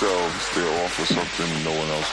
themselves, they offer something no one else